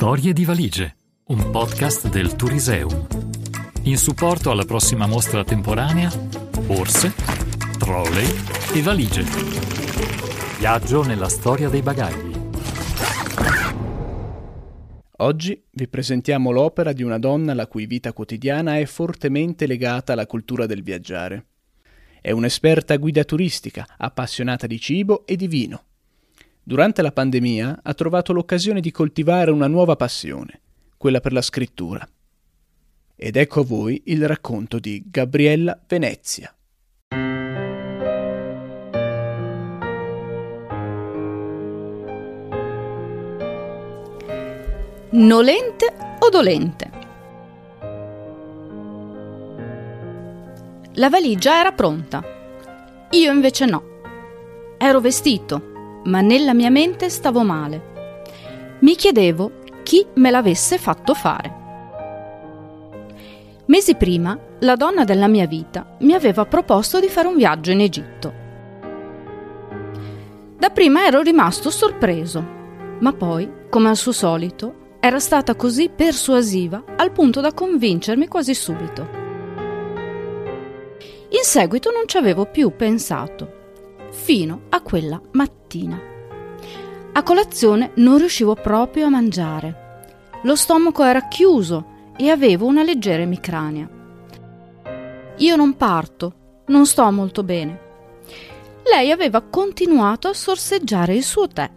Storie di valigie, un podcast del Turiseum. In supporto alla prossima mostra temporanea, borse, trolley e valigie. Viaggio nella storia dei bagagli. Oggi vi presentiamo l'opera di una donna la cui vita quotidiana è fortemente legata alla cultura del viaggiare. È un'esperta guida turistica, appassionata di cibo e di vino. Durante la pandemia ha trovato l'occasione di coltivare una nuova passione, quella per la scrittura. Ed ecco a voi il racconto di Gabriella Venezia. Nolente o dolente? La valigia era pronta. Io invece no. Ero vestito, ma nella mia mente stavo male. Mi chiedevo chi me l'avesse fatto fare. Mesi prima, la donna della mia vita mi aveva proposto di fare un viaggio in Egitto. Dapprima ero rimasto sorpreso, ma poi, come al suo solito, era stata così persuasiva al punto da convincermi quasi subito. In seguito non ci avevo più pensato, fino a quella mattina. A colazione non riuscivo proprio a mangiare. Lo stomaco era chiuso e avevo una leggera emicrania. Io non parto, non sto molto bene. Lei aveva continuato a sorseggiare il suo tè.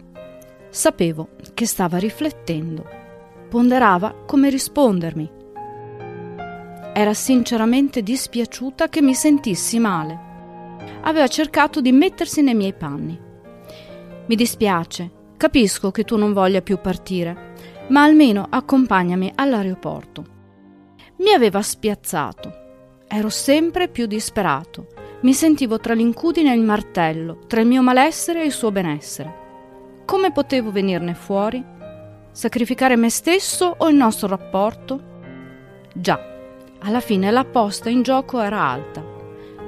Sapevo che stava riflettendo ponderava come rispondermi. Era sinceramente dispiaciuta che mi sentissi male. Aveva cercato di mettersi nei miei panni. Mi dispiace, capisco che tu non voglia più partire, ma almeno accompagnami all'aeroporto. Mi aveva spiazzato. Ero sempre più disperato. Mi sentivo tra l'incudine e il martello, tra il mio malessere e il suo benessere. Come potevo venirne fuori? Sacrificare me stesso o il nostro rapporto? Già, alla fine la posta in gioco era alta.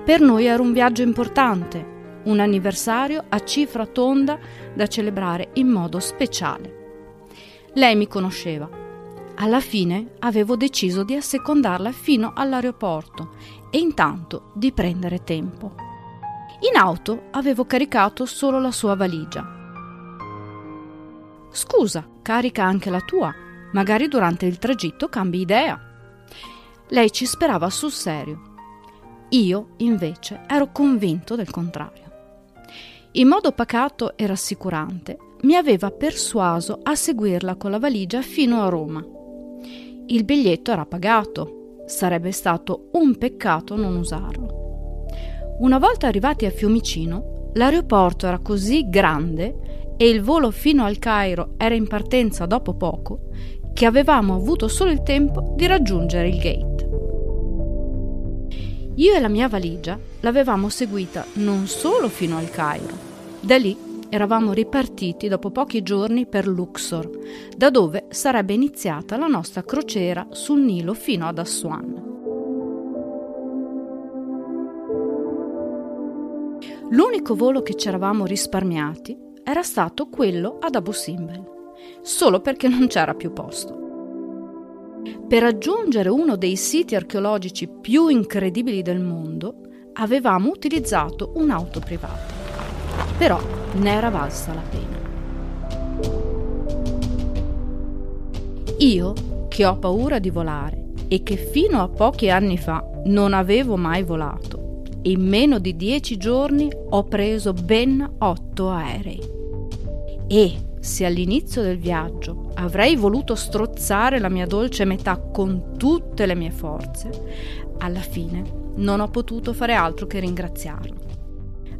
Per noi era un viaggio importante, un anniversario a cifra tonda da celebrare in modo speciale. Lei mi conosceva. Alla fine avevo deciso di assecondarla fino all'aeroporto e intanto di prendere tempo. In auto avevo caricato solo la sua valigia Scusa, carica anche la tua. Magari durante il tragitto cambi idea. Lei ci sperava sul serio. Io, invece, ero convinto del contrario. In modo pacato e rassicurante, mi aveva persuaso a seguirla con la valigia fino a Roma. Il biglietto era pagato. Sarebbe stato un peccato non usarlo. Una volta arrivati a Fiumicino, l'aeroporto era così grande e il volo fino al Cairo era in partenza dopo poco, che avevamo avuto solo il tempo di raggiungere il gate. Io e la mia valigia l'avevamo seguita non solo fino al Cairo, da lì eravamo ripartiti dopo pochi giorni per Luxor, da dove sarebbe iniziata la nostra crociera sul Nilo fino ad Assuan. L'unico volo che ci eravamo risparmiati era stato quello ad Abu Simbel, solo perché non c'era più posto. Per raggiungere uno dei siti archeologici più incredibili del mondo, avevamo utilizzato un'auto privata. Però ne era valsa la pena. Io, che ho paura di volare e che fino a pochi anni fa non avevo mai volato, in meno di dieci giorni ho preso ben otto aerei. E se all'inizio del viaggio avrei voluto strozzare la mia dolce metà con tutte le mie forze, alla fine non ho potuto fare altro che ringraziarlo.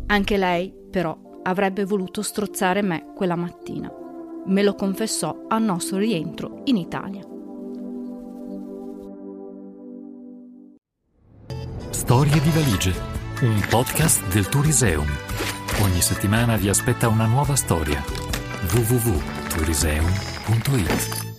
Anche lei, però, avrebbe voluto strozzare me quella mattina. Me lo confessò al nostro rientro in Italia. Storie di valigie, un podcast del Turiseum. Ogni settimana vi aspetta una nuova storia www.turismo.it